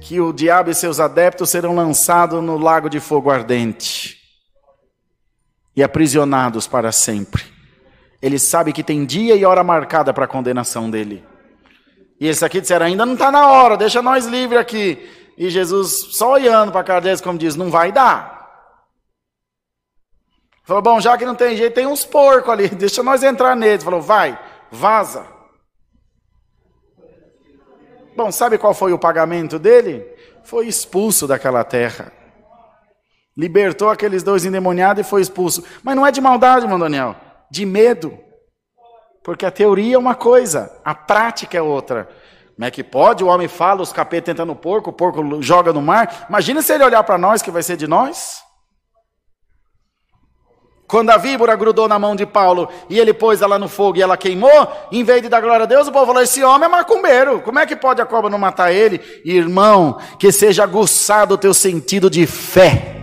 Que o diabo e seus adeptos serão lançados no lago de fogo ardente e aprisionados para sempre. Ele sabe que tem dia e hora marcada para a condenação dele. E esse aqui disseram: ainda não está na hora, deixa nós livres aqui. E Jesus só olhando para a cara deles, como diz: não vai dar. Falou: bom, já que não tem jeito, tem uns porcos ali, deixa nós entrar neles. Falou: vai, vaza. Bom, sabe qual foi o pagamento dele? Foi expulso daquela terra. Libertou aqueles dois endemoniados e foi expulso. Mas não é de maldade, irmão Daniel, de medo. Porque a teoria é uma coisa, a prática é outra. Como é que pode? O homem fala, os capetas entram no porco, o porco joga no mar. Imagina se ele olhar para nós, que vai ser de nós. Quando a víbora grudou na mão de Paulo e ele pôs ela no fogo e ela queimou, em vez de dar glória a Deus, o povo falou: Esse homem é macumbeiro, como é que pode a cobra não matar ele? Irmão, que seja aguçado o teu sentido de fé.